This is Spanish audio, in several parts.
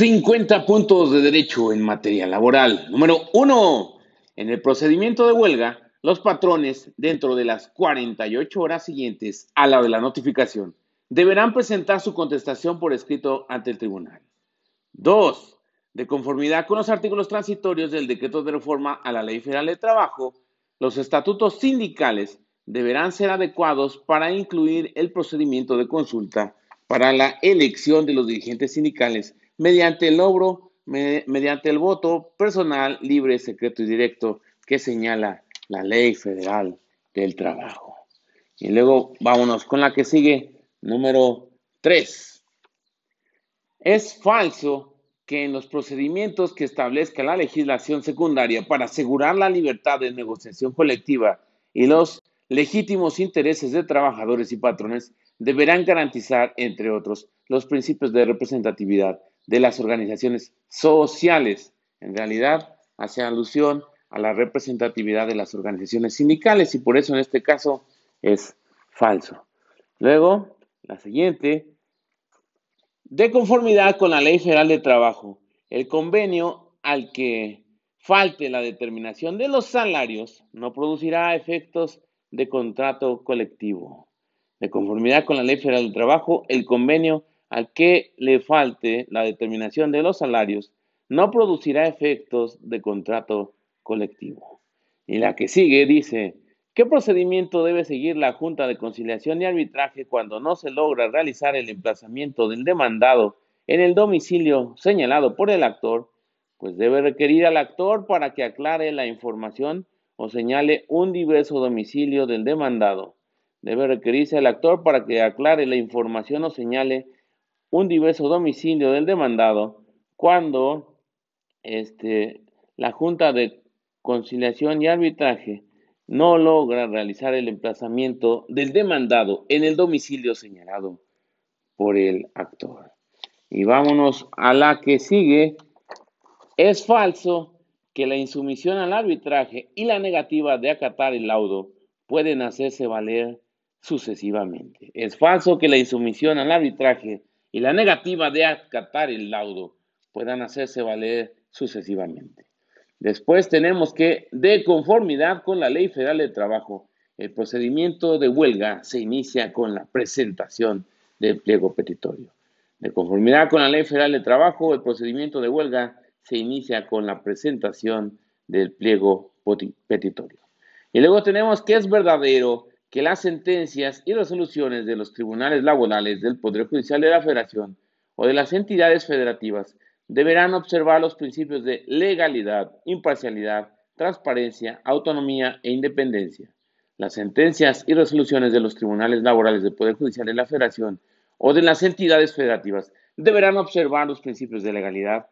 50 puntos de derecho en materia laboral. Número uno, en el procedimiento de huelga, los patrones, dentro de las 48 horas siguientes a la de la notificación, deberán presentar su contestación por escrito ante el tribunal. Dos, de conformidad con los artículos transitorios del decreto de reforma a la Ley Federal de Trabajo, los estatutos sindicales deberán ser adecuados para incluir el procedimiento de consulta para la elección de los dirigentes sindicales mediante el logro, mediante el voto personal, libre, secreto y directo que señala la ley federal del trabajo. Y luego vámonos con la que sigue, número 3. Es falso que en los procedimientos que establezca la legislación secundaria para asegurar la libertad de negociación colectiva y los legítimos intereses de trabajadores y patrones deberán garantizar, entre otros, los principios de representatividad de las organizaciones sociales. En realidad, hace alusión a la representatividad de las organizaciones sindicales y por eso en este caso es falso. Luego, la siguiente, de conformidad con la Ley Federal de Trabajo, el convenio al que falte la determinación de los salarios no producirá efectos de contrato colectivo. De conformidad con la Ley Federal del Trabajo, el convenio al que le falte la determinación de los salarios no producirá efectos de contrato colectivo. Y la que sigue dice, ¿qué procedimiento debe seguir la Junta de Conciliación y Arbitraje cuando no se logra realizar el emplazamiento del demandado en el domicilio señalado por el actor? Pues debe requerir al actor para que aclare la información o señale un diverso domicilio del demandado. Debe requerirse al actor para que aclare la información o señale un diverso domicilio del demandado cuando este, la Junta de Conciliación y Arbitraje no logra realizar el emplazamiento del demandado en el domicilio señalado por el actor. Y vámonos a la que sigue. Es falso que la insumisión al arbitraje y la negativa de acatar el laudo pueden hacerse valer sucesivamente. Es falso que la insumisión al arbitraje y la negativa de acatar el laudo puedan hacerse valer sucesivamente. Después tenemos que, de conformidad con la Ley Federal de Trabajo, el procedimiento de huelga se inicia con la presentación del pliego petitorio. De conformidad con la Ley Federal de Trabajo, el procedimiento de huelga se inicia con la presentación del pliego petitorio. Y luego tenemos que es verdadero que las sentencias y resoluciones de los tribunales laborales del Poder Judicial de la Federación o de las entidades federativas deberán observar los principios de legalidad, imparcialidad, transparencia, autonomía e independencia. Las sentencias y resoluciones de los tribunales laborales del Poder Judicial de la Federación o de las entidades federativas deberán observar los principios de legalidad,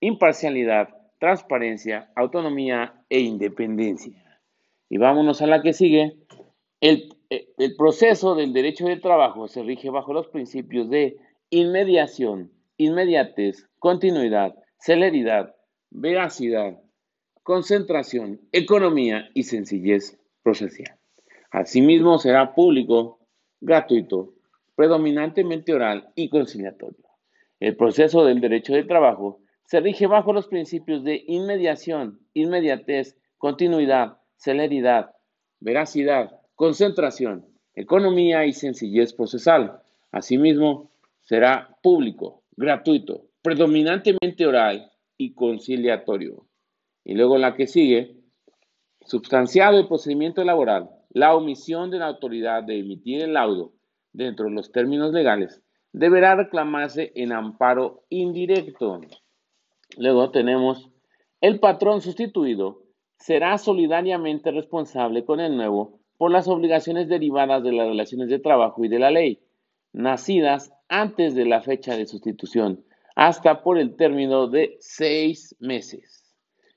imparcialidad, transparencia, autonomía e independencia. Y vámonos a la que sigue, eh, el, proceso del derecho del trabajo se rige bajo los principios de inmediación, inmediatez, continuidad, celeridad, veracidad, concentración, economía y sencillez procesal. Asimismo, será público, gratuito, predominantemente oral y conciliatorio. El proceso del derecho del trabajo se rige bajo los principios de inmediación, inmediatez, continuidad, celeridad, veracidad, concentración, economía y sencillez procesal. Asimismo, será público, gratuito, predominantemente oral y conciliatorio. Y luego la que sigue, substanciado el procedimiento laboral, la omisión de la autoridad de emitir el laudo dentro de los términos legales deberá reclamarse en amparo indirecto. Luego tenemos el patrón sustituido será solidariamente responsable con el nuevo por las obligaciones derivadas de las relaciones de trabajo y de la ley, nacidas antes de la fecha de sustitución, hasta por el término de seis meses.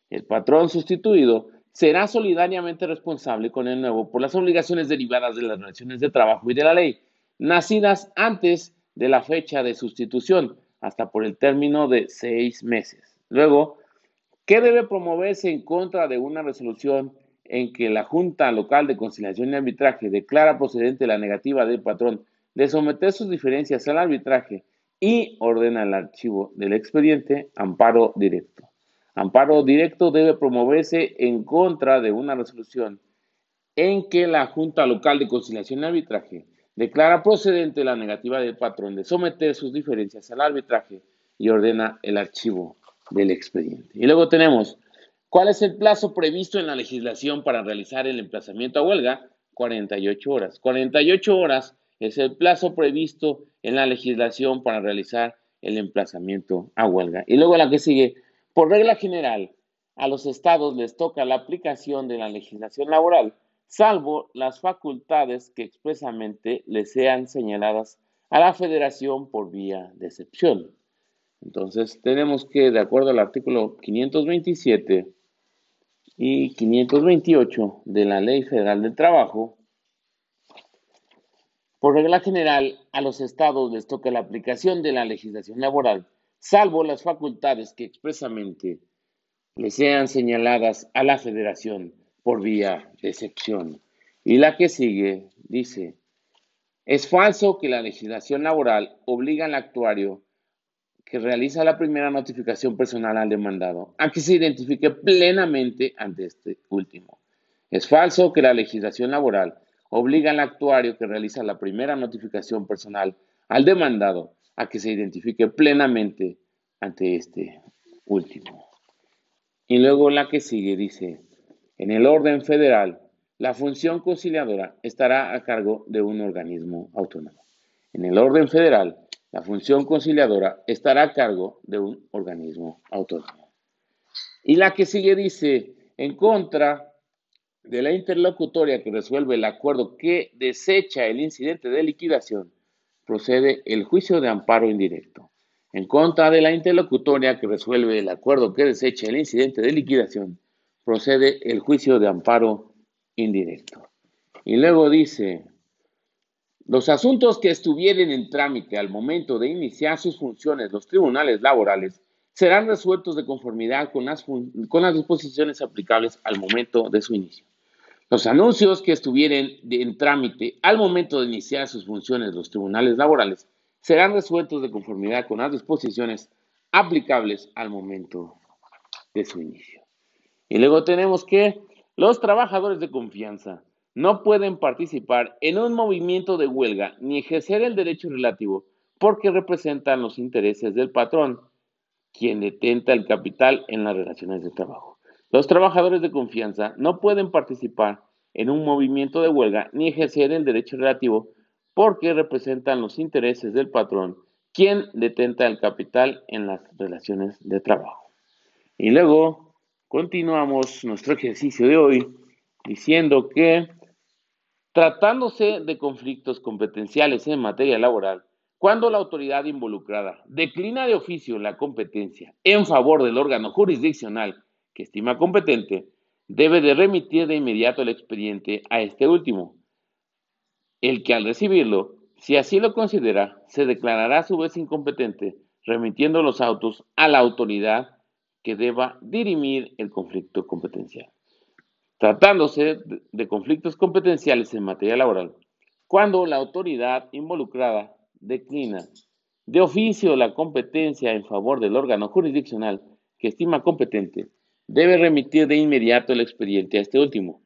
El patrón sustituido será solidariamente responsable con el nuevo por las obligaciones derivadas de las relaciones de trabajo y de la ley, nacidas antes de la fecha de sustitución, hasta por el término de seis meses. Luego, ¿qué debe promoverse en contra de una resolución en que la Junta Local de Conciliación y Arbitraje declara procedente la negativa del patrón de someter sus diferencias al arbitraje y ordena el archivo del expediente amparo directo. Amparo directo debe promoverse en contra de una resolución en que la Junta Local de Conciliación y Arbitraje declara procedente la negativa del patrón de someter sus diferencias al arbitraje y ordena el archivo del expediente. Y luego tenemos, ¿cuál es el plazo previsto en la legislación para realizar el emplazamiento a huelga? 48 horas. 48 horas es el plazo previsto en la legislación para realizar el emplazamiento a huelga. Y luego la que sigue, por regla general, a los estados les toca la aplicación de la legislación laboral, salvo las facultades que expresamente les sean señaladas a la federación por vía de excepción. Entonces, tenemos que, de acuerdo al artículo 527 y 528 de la Ley Federal del Trabajo, por regla general, a los estados les toca la aplicación de la legislación laboral, salvo las facultades que expresamente les sean señaladas a la federación por vía de excepción. Y la que sigue dice, es falso que la legislación laboral obliga al actuario que realiza la primera notificación personal al demandado a que se identifique plenamente ante este último. Es falso que la legislación laboral obliga al actuario que realiza la primera notificación personal al demandado a que se identifique plenamente ante este último. Y luego la que sigue dice, en el orden federal, la función conciliadora estará a cargo de un organismo autónomo. En el orden federal, la función conciliadora estará a cargo de un organismo autónomo. Y la que sigue dice, en contra de la interlocutoria que resuelve el acuerdo que desecha el incidente de liquidación, procede el juicio de amparo indirecto. En contra de la interlocutoria que resuelve el acuerdo que desecha el incidente de liquidación, procede el juicio de amparo indirecto. Y luego dice, los asuntos que estuvieren en trámite al momento de iniciar sus funciones los tribunales laborales serán resueltos de conformidad con las, disposiciones aplicables al momento de su inicio. Los anuncios que estuvieran en trámite al momento de iniciar sus funciones los tribunales laborales serán resueltos de conformidad con las disposiciones aplicables al momento de su inicio. Y luego tenemos que los trabajadores de confianza no pueden participar en un movimiento de huelga ni ejercer el derecho relativo porque representan los intereses del patrón, quien detenta el capital en las relaciones de trabajo. Los trabajadores de confianza no pueden participar en un movimiento de huelga ni ejercer el derecho relativo porque representan los intereses del patrón, quien detenta el capital en las relaciones de trabajo. Y luego continuamos nuestro ejercicio de hoy diciendo que tratándose de conflictos competenciales en materia laboral, cuando la autoridad involucrada declina de oficio la competencia en favor del órgano jurisdiccional que estima competente, debe de remitir de inmediato el expediente a este último, el que al recibirlo, si así lo considera, se declarará a su vez incompetente, remitiendo los autos a la autoridad que deba dirimir el conflicto competencial. Tratándose de conflictos competenciales en materia laboral, cuando la autoridad involucrada declina de oficio la competencia en favor del órgano jurisdiccional que estima competente, debe remitir de inmediato el expediente a este último,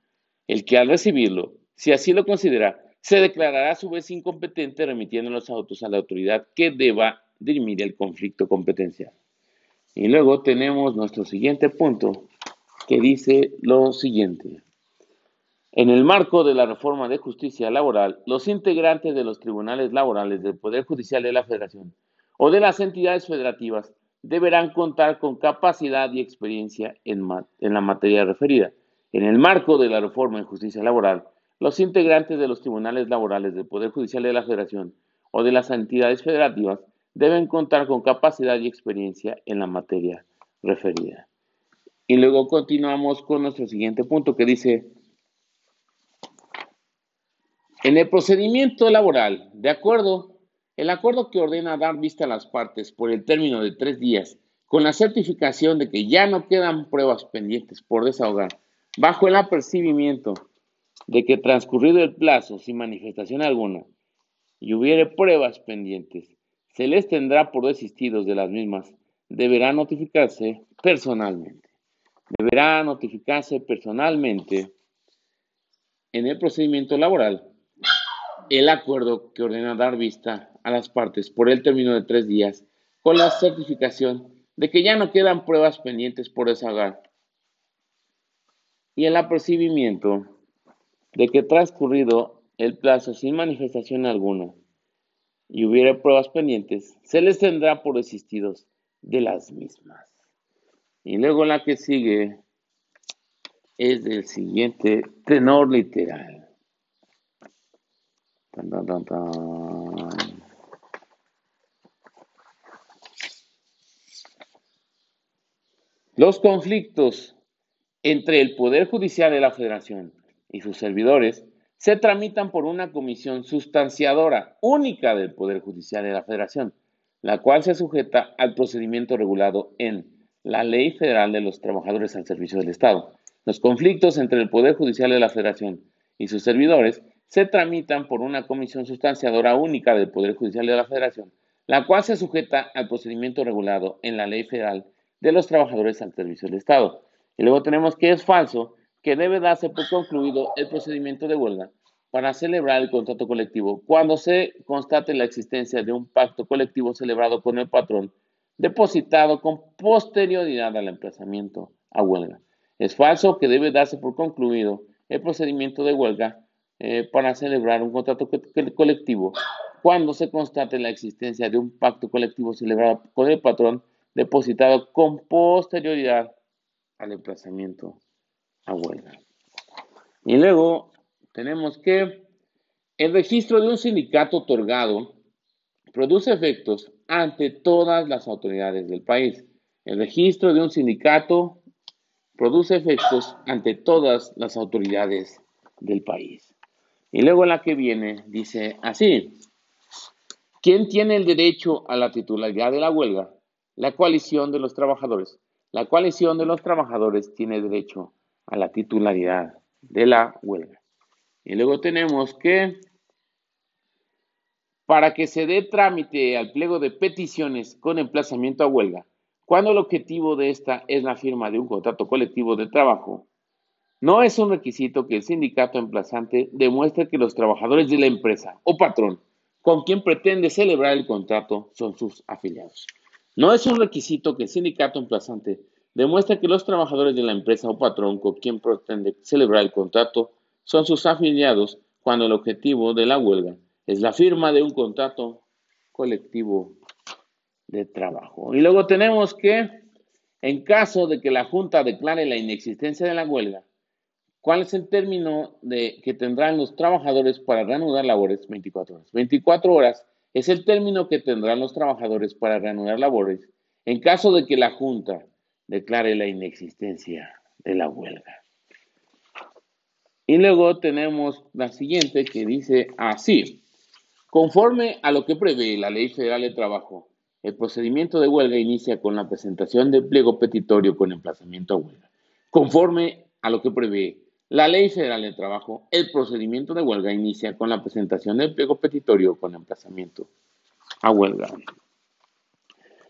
el que al recibirlo, si así lo considera, se declarará a su vez incompetente remitiendo los autos a la autoridad que deba dirimir el conflicto competencial. Y luego tenemos nuestro siguiente punto que dice lo siguiente. En el marco de la reforma de justicia laboral, los integrantes de los tribunales laborales del Poder Judicial de la Federación o de las entidades federativas deberán contar con capacidad y experiencia en, la materia referida. En el marco de la reforma en justicia laboral, los integrantes de los tribunales laborales del Poder Judicial de la Federación o de las entidades federativas deben contar con capacidad y experiencia en la materia referida. Y luego continuamos con nuestro siguiente punto que dice, en el procedimiento laboral, de acuerdo el acuerdo que ordena dar vista a las partes por el término de tres días, con la certificación de que ya no quedan pruebas pendientes por desahogar, bajo el apercibimiento de que transcurrido el plazo sin manifestación alguna y hubiere pruebas pendientes, se les tendrá por desistidos de las mismas. Deberá notificarse personalmente. Deberá notificarse personalmente en el procedimiento laboral el acuerdo que ordena dar vista a las partes por el término de tres días con la certificación de que ya no quedan pruebas pendientes por desahogar y el apercibimiento de que transcurrido el plazo sin manifestación alguna y hubiera pruebas pendientes, se les tendrá por desistidos de las mismas. Y luego la que sigue es del siguiente tenor literal. Los conflictos entre el Poder Judicial de la Federación y sus servidores se tramitan por una comisión sustanciadora única del Poder Judicial de la Federación, la cual se sujeta al procedimiento regulado en la Ley Federal de los Trabajadores al Servicio del Estado los conflictos entre el Poder Judicial de la Federación y sus servidores se tramitan por una comisión sustanciadora única del Poder Judicial de la Federación, la cual se sujeta al procedimiento regulado en la Ley Federal de los Trabajadores al Servicio del Estado. Y luego tenemos que es falso que debe darse por concluido el procedimiento de huelga para celebrar el contrato colectivo cuando se constate la existencia de un pacto colectivo celebrado con el patrón depositado con posterioridad al emplazamiento a huelga. Es falso que debe darse por concluido el procedimiento de huelga eh, para celebrar un contrato colectivo cuando se constate la existencia de un pacto colectivo celebrado con el patrón depositado con posterioridad al emplazamiento a huelga. Y luego tenemos que el registro de un sindicato otorgado produce efectos ante todas las autoridades del país. El registro de un sindicato produce efectos ante todas las autoridades del país. Y luego la que viene dice así, ¿quién tiene el derecho a la titularidad de la huelga? La coalición de los trabajadores. La coalición de los trabajadores tiene derecho a la titularidad de la huelga. Y luego tenemos que para que se dé trámite al pliego de peticiones con emplazamiento a huelga, cuando el objetivo de esta es la firma de un contrato colectivo de trabajo, no es un requisito que el sindicato emplazante demuestre que los trabajadores de la empresa o patrón con quien pretende celebrar el contrato son sus afiliados. No es un requisito que el sindicato emplazante demuestre que los trabajadores de la empresa o patrón con quien pretende celebrar el contrato son sus afiliados cuando el objetivo de la huelga es la firma de un contrato colectivo de trabajo. Y luego tenemos que, en caso de que la Junta declare la inexistencia de la huelga, ¿cuál es el término de, que tendrán los trabajadores para reanudar labores? 24 horas. 24 horas es el término que tendrán los trabajadores para reanudar labores en caso de que la Junta declare la inexistencia de la huelga. Y luego tenemos la siguiente que dice así, conforme a lo que prevé la Ley Federal de Trabajo, el procedimiento de huelga inicia con la presentación del pliego petitorio con emplazamiento a huelga. Conforme a lo que prevé la Ley Federal de Trabajo, el procedimiento de huelga inicia con la presentación del pliego petitorio con emplazamiento a huelga.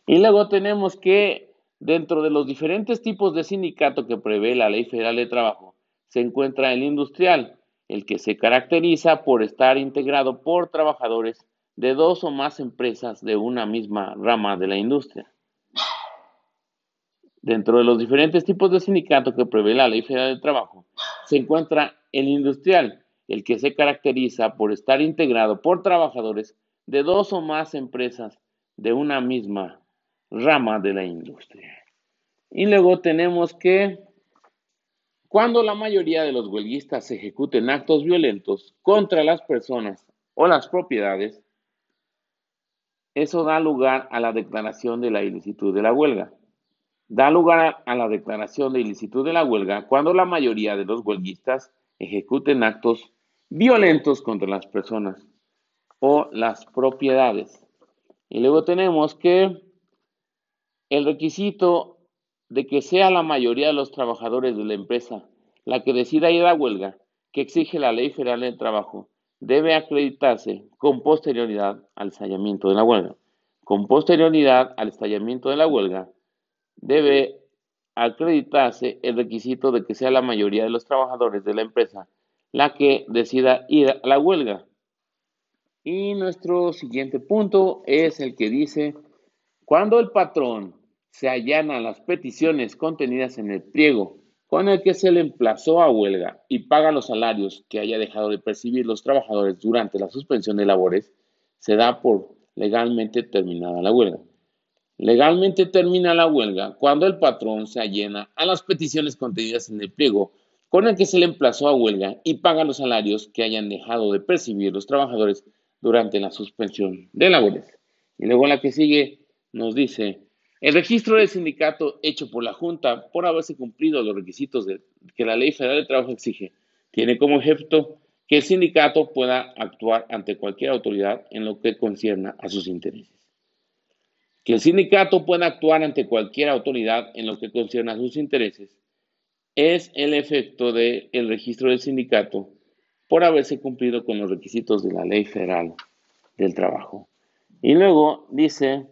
Y luego tenemos que dentro de los diferentes tipos de sindicato que prevé la Ley Federal de Trabajo, se encuentra el industrial, el que se caracteriza por estar integrado por trabajadores de dos o más empresas de una misma rama de la industria. Dentro de los diferentes tipos de sindicato que prevé la Ley Federal del Trabajo, se encuentra el industrial, el que se caracteriza por estar integrado por trabajadores de dos o más empresas de una misma rama de la industria. Y luego tenemos que cuando la mayoría de los huelguistas ejecuten actos violentos contra las personas o las propiedades, eso da lugar a la declaración de la ilicitud de la huelga. Da lugar a la declaración de ilicitud de la huelga cuando la mayoría de los huelguistas ejecuten actos violentos contra las personas o las propiedades. Y luego tenemos que el requisito de que sea la mayoría de los trabajadores de la empresa la que decida ir a huelga, que exige la Ley Federal del Trabajo, debe acreditarse con posterioridad al ensayamiento de la huelga. con posterioridad al estallamiento de la huelga, debe acreditarse el requisito de que sea la mayoría de los trabajadores de la empresa la que decida ir a la huelga. Y nuestro siguiente punto es el que dice, cuando el patrón se allana las peticiones contenidas en el pliego con el que se le emplazó a huelga y paga los salarios que haya dejado de percibir los trabajadores durante la suspensión de labores, se da por legalmente terminada la huelga. Legalmente termina la huelga cuando el patrón se allena a las peticiones contenidas en el pliego con el que se le emplazó a huelga y paga los salarios que hayan dejado de percibir los trabajadores durante la suspensión de labores. Y luego la que sigue nos dice, el registro del sindicato hecho por la Junta por haberse cumplido los requisitos que la Ley Federal de Trabajo exige tiene como efecto que el sindicato pueda actuar ante cualquier autoridad en lo que concierna a sus intereses. Que el sindicato pueda actuar ante cualquier autoridad en lo que concierna a sus intereses es el efecto del registro del sindicato por haberse cumplido con los requisitos de la Ley Federal del Trabajo. Y luego dice,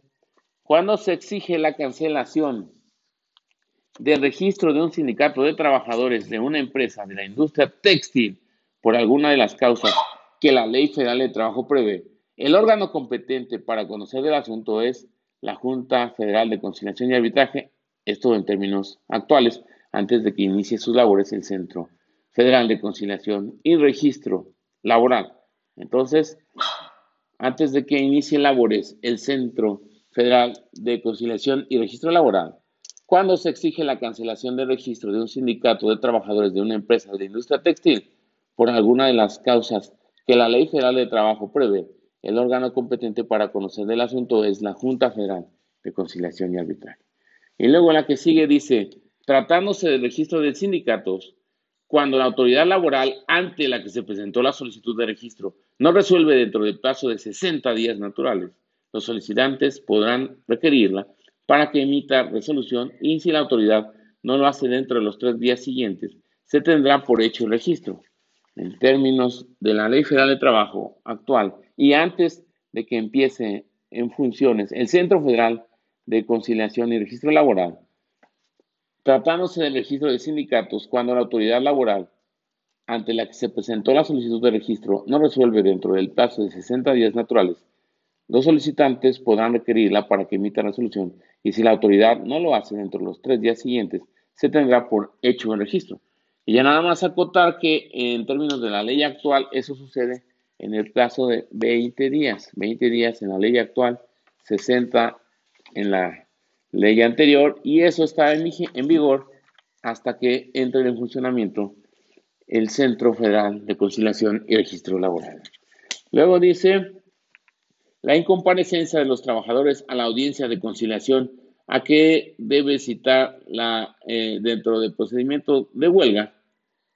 cuando se exige la cancelación del registro de un sindicato de trabajadores de una empresa de la industria textil por alguna de las causas que la Ley Federal de Trabajo prevé, el órgano competente para conocer del asunto es la Junta Federal de Conciliación y Arbitraje, esto en términos actuales, antes de que inicie sus labores el Centro Federal de Conciliación y Registro Laboral. Entonces, antes de que inicie labores el Centro Federal de Conciliación y Registro Laboral, cuando se exige la cancelación del registro de un sindicato de trabajadores de una empresa de la industria textil, por alguna de las causas que la Ley Federal de Trabajo prevé, el órgano competente para conocer del asunto es la Junta Federal de Conciliación y Arbitraje. Y luego la que sigue dice, tratándose del registro de sindicatos, cuando la autoridad laboral ante la que se presentó la solicitud de registro no resuelve dentro del plazo de 60 días naturales, los solicitantes podrán requerirla para que emita resolución y si la autoridad no lo hace dentro de los tres días siguientes, se tendrá por hecho el registro. En términos de la Ley Federal de Trabajo actual y antes de que empiece en funciones el Centro Federal de Conciliación y Registro Laboral, tratándose del registro de sindicatos cuando la autoridad laboral ante la que se presentó la solicitud de registro no resuelve dentro del plazo de 60 días naturales, los solicitantes podrán requerirla para que emita resolución y si la autoridad no lo hace dentro de los tres días siguientes, se tendrá por hecho el registro. Y ya nada más acotar que en términos de la ley actual, eso sucede en el plazo de 20 días. 20 días en la ley actual, 60 en la ley anterior y eso está en, en vigor hasta que entre en funcionamiento el Centro Federal de Conciliación y Registro Laboral. Luego dice la incomparecencia de los trabajadores a la audiencia de conciliación a que debe citar la, eh, dentro del procedimiento de huelga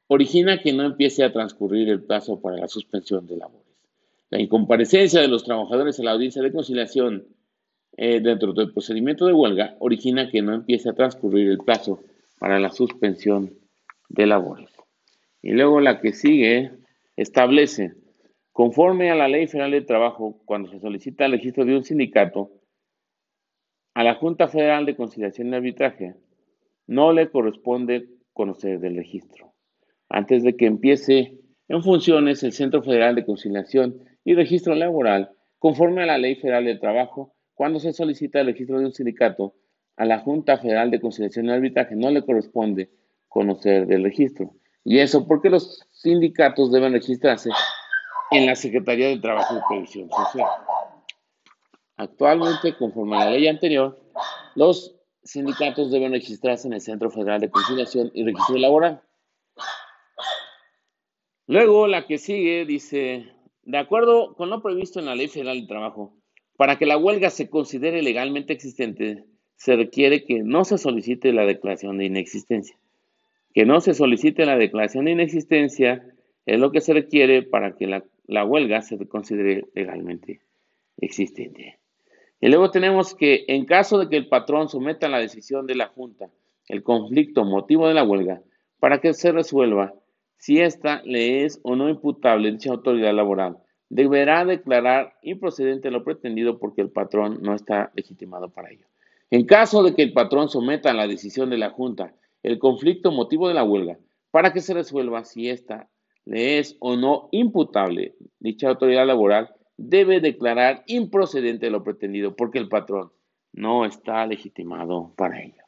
origina que no empiece a transcurrir el plazo para la suspensión de labores. La incomparecencia de los trabajadores a la audiencia de conciliación eh, dentro del procedimiento de huelga origina que no empiece a transcurrir el plazo para la suspensión de labores. Y luego la que sigue establece, conforme a la Ley Federal de Trabajo, cuando se solicita el registro de un sindicato, a la Junta Federal de Conciliación y Arbitraje no le corresponde conocer del registro. Antes de que empiece en funciones el Centro Federal de Conciliación y Registro Laboral, conforme a la Ley Federal de Trabajo, cuando se solicita el registro de un sindicato, a la Junta Federal de Conciliación y Arbitraje no le corresponde conocer del registro. Y eso porque los sindicatos deben registrarse en la Secretaría de Trabajo y Previsión Social. Actualmente, conforme a la ley anterior, los sindicatos deben registrarse en el Centro Federal de Conciliación y Registro Laboral. Luego, la que sigue dice, de acuerdo con lo previsto en la Ley Federal de Trabajo, para que la huelga se considere legalmente existente, se requiere que no se solicite la declaración de inexistencia. Que no se solicite la declaración de inexistencia es lo que se requiere para que la, la huelga se considere legalmente existente. Y luego tenemos que en caso de que el patrón someta a la decisión de la Junta el conflicto motivo de la huelga, para que se resuelva si ésta le es o no imputable dicha autoridad laboral, deberá declarar improcedente lo pretendido porque el patrón no está legitimado para ello. En caso de que el patrón someta a la decisión de la Junta el conflicto motivo de la huelga para que se resuelva si ésta le es o no imputable, dicha autoridad laboral debe declarar improcedente lo pretendido porque el patrón no está legitimado para ello.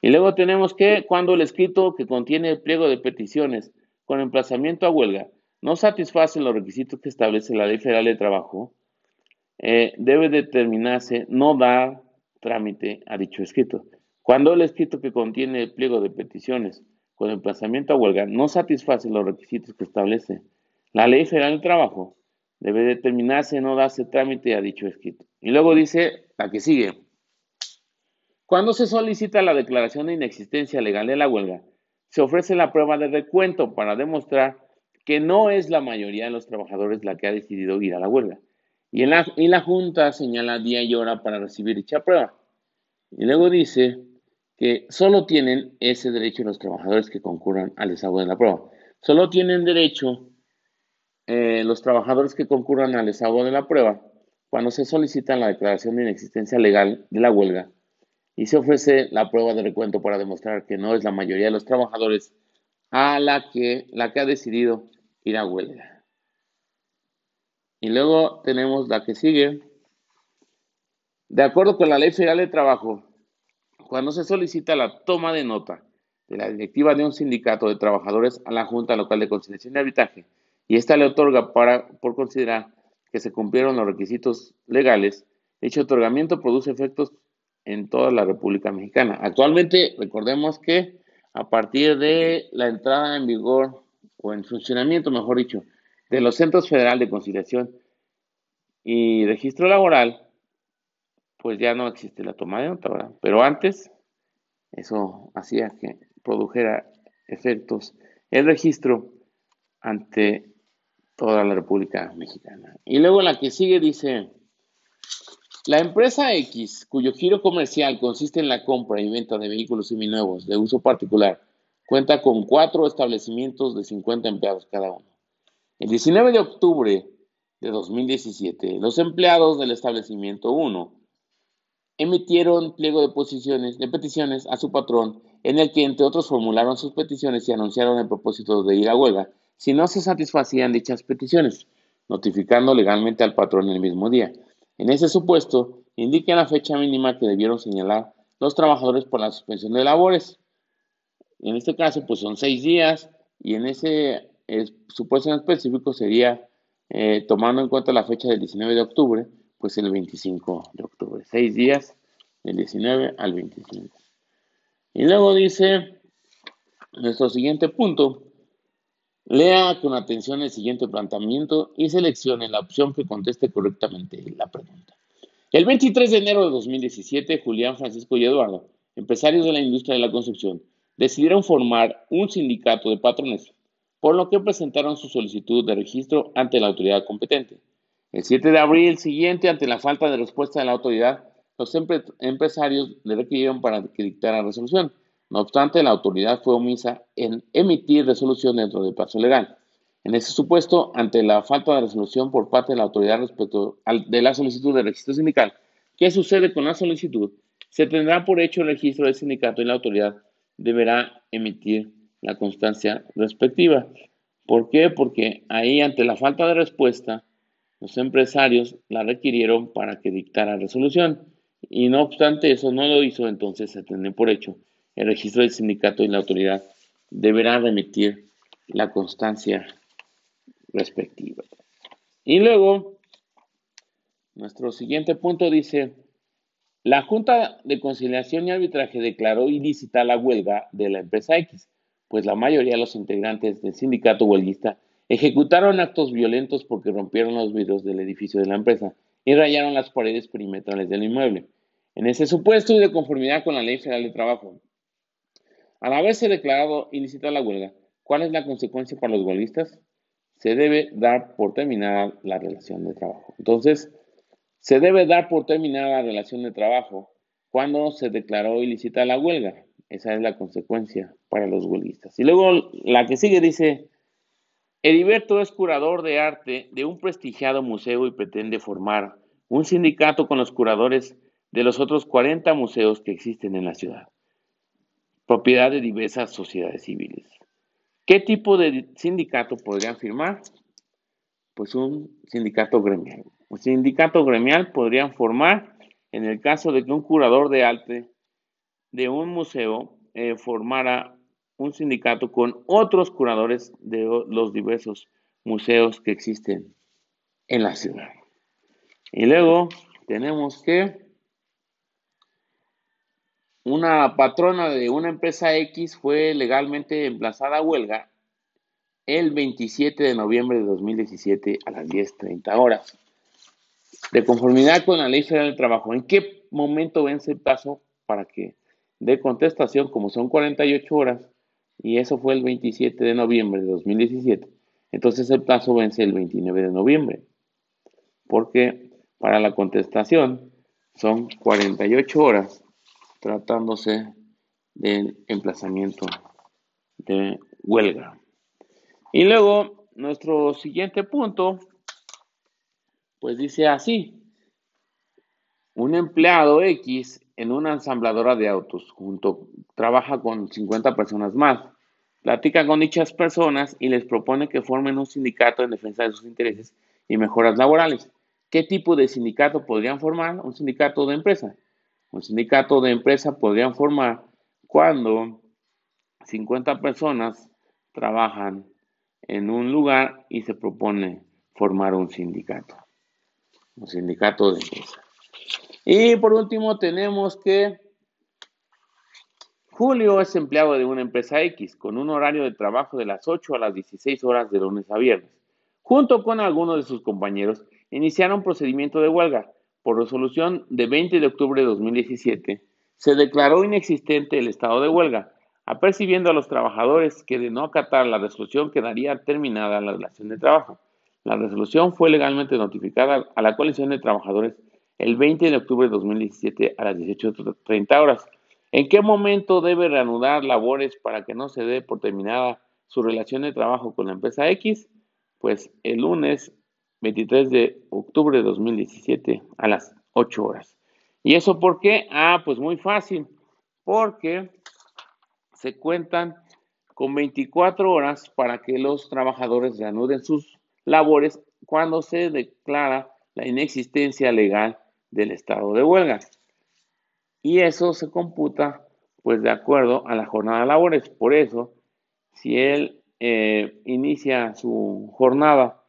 Y luego tenemos que cuando el escrito que contiene el pliego de peticiones con emplazamiento a huelga no satisface los requisitos que establece la Ley Federal de Trabajo, eh, debe determinarse no dar trámite a dicho escrito. Cuando el escrito que contiene el pliego de peticiones con emplazamiento a huelga no satisface los requisitos que establece la Ley Federal de Trabajo, debe determinarse no darse trámite a dicho escrito. Y luego dice la que sigue. Cuando se solicita la declaración de inexistencia legal de la huelga, se ofrece la prueba de recuento para demostrar que no es la mayoría de los trabajadores la que ha decidido ir a la huelga. Y, en la, y la Junta señala día y hora para recibir dicha prueba. Y luego dice que solo tienen ese derecho los trabajadores que concurran al desahogo de la prueba. Solo tienen derecho eh, los trabajadores que concurran al desahogo de la prueba cuando se solicita la declaración de inexistencia legal de la huelga y se ofrece la prueba de recuento para demostrar que no es la mayoría de los trabajadores a la que, la que ha decidido ir a huelga. Y luego tenemos la que sigue. De acuerdo con la Ley Federal de Trabajo, cuando se solicita la toma de nota de la directiva de un sindicato de trabajadores a la Junta Local de Conciliación y Arbitraje, y esta le otorga para, por considerar que se cumplieron los requisitos legales, dicho otorgamiento produce efectos en toda la República Mexicana. Actualmente, recordemos que a partir de la entrada en vigor o en funcionamiento, mejor dicho, de los Centros Federal de Conciliación y Registro Laboral, pues ya no existe la toma de nota, ¿verdad? Pero antes, eso hacía que produjera efectos el registro ante toda la República Mexicana. Y luego la que sigue dice, la empresa X, cuyo giro comercial consiste en la compra y venta de vehículos seminuevos de uso particular, cuenta con cuatro establecimientos de 50 empleados cada uno. El 19 de octubre de 2017, los empleados del establecimiento 1 emitieron pliego de, posiciones, de peticiones a su patrón en el que, entre otros, formularon sus peticiones y anunciaron el propósito de ir a huelga si no se satisfacían dichas peticiones, notificando legalmente al patrón el mismo día. En ese supuesto, indiquen la fecha mínima que debieron señalar los trabajadores por la suspensión de labores. En este caso, pues son seis días y en ese supuesto en específico sería, eh, tomando en cuenta la fecha del 19 de octubre, pues el 25 de octubre. Seis días del 19 al 25. Y luego dice nuestro siguiente punto. Lea con atención el siguiente planteamiento y seleccione la opción que conteste correctamente la pregunta. El 23 de enero de 2017, Julián, Francisco y Eduardo, empresarios de la industria de la construcción, decidieron formar un sindicato de patrones, por lo que presentaron su solicitud de registro ante la autoridad competente. El 7 de abril siguiente, ante la falta de respuesta de la autoridad, los empresarios le requirieron para que dictara resolución. No obstante, la autoridad fue omisa en emitir resolución dentro del plazo legal. En ese supuesto, ante la falta de resolución por parte de la autoridad respecto de la solicitud de registro sindical, ¿qué sucede con la solicitud? Se tendrá por hecho el registro del sindicato y la autoridad deberá emitir la constancia respectiva. ¿Por qué? Porque ahí, ante la falta de respuesta, los empresarios la requirieron para que dictara resolución y no obstante eso no lo hizo, entonces se tendrá por hecho el registro del sindicato y la autoridad deberán remitir la constancia respectiva. Y luego, nuestro siguiente punto dice, la Junta de Conciliación y Arbitraje declaró ilícita la huelga de la empresa X, pues la mayoría de los integrantes del sindicato huelguista ejecutaron actos violentos porque rompieron los vidrios del edificio de la empresa y rayaron las paredes perimetrales del inmueble. En ese supuesto y de conformidad con la Ley Federal de Trabajo, al haberse declarado ilícita la huelga, ¿cuál es la consecuencia para los huelguistas? Se debe dar por terminada la relación de trabajo. Entonces, se debe dar por terminada la relación de trabajo cuando se declaró ilícita la huelga. Esa es la consecuencia para los huelguistas. Y luego la que sigue dice, Heriberto es curador de arte de un prestigiado museo y pretende formar un sindicato con los curadores de los otros 40 museos que existen en la ciudad, propiedad de diversas sociedades civiles. ¿Qué tipo de sindicato podrían firmar? Pues un sindicato gremial. Un sindicato gremial podrían formar en el caso de que un curador de arte de un museo eh, formara un sindicato con otros curadores de los diversos museos que existen en la ciudad. Y luego tenemos que una patrona de una empresa X fue legalmente emplazada a huelga el 27 de noviembre de 2017 a las 10.30 horas. De conformidad con la Ley Federal del Trabajo, ¿en qué momento vence el plazo para que dé contestación? Como son 48 horas, y eso fue el 27 de noviembre de 2017, entonces el plazo vence el 29 de noviembre, porque para la contestación son 48 horas tratándose del emplazamiento de huelga. Y luego, nuestro siguiente punto, pues dice así, un empleado X en una ensambladora de autos, junto, trabaja con 50 personas más, platica con dichas personas y les propone que formen un sindicato en defensa de sus intereses y mejoras laborales. ¿Qué tipo de sindicato podrían formar? Un sindicato de empresa. Un sindicato de empresa podrían formar cuando 50 personas trabajan en un lugar y se propone formar un sindicato. Un sindicato de empresa. Y por último tenemos que Julio es empleado de una empresa X con un horario de trabajo de las 8 a las 16 horas de lunes a viernes. Junto con algunos de sus compañeros, iniciaron procedimiento de huelga. Por resolución de 20 de octubre de 2017, se declaró inexistente el estado de huelga, apercibiendo a los trabajadores que de no acatar la resolución quedaría terminada la relación de trabajo. La resolución fue legalmente notificada a la coalición de trabajadores el 20 de octubre de 2017 a las 18.30 horas. ¿En qué momento debe reanudar labores para que no se dé por terminada su relación de trabajo con la empresa X? Pues el lunes 23 de octubre de 2017 a las 8 horas. ¿Y eso por qué? Ah, pues muy fácil, porque se cuentan con 24 horas para que los trabajadores reanuden sus labores cuando se declara la inexistencia legal del estado de huelga. Y eso se computa pues de acuerdo a la jornada de labores. Por eso, si él eh, inicia su jornada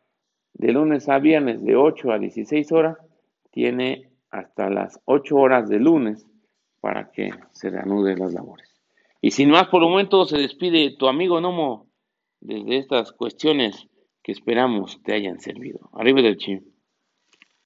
de lunes a viernes de 8 a 16 horas, tiene hasta las 8 horas de lunes para que se reanuden las labores. Y sin más por el momento se despide tu amigo Nomo desde estas cuestiones que esperamos te hayan servido. Arriba del chip.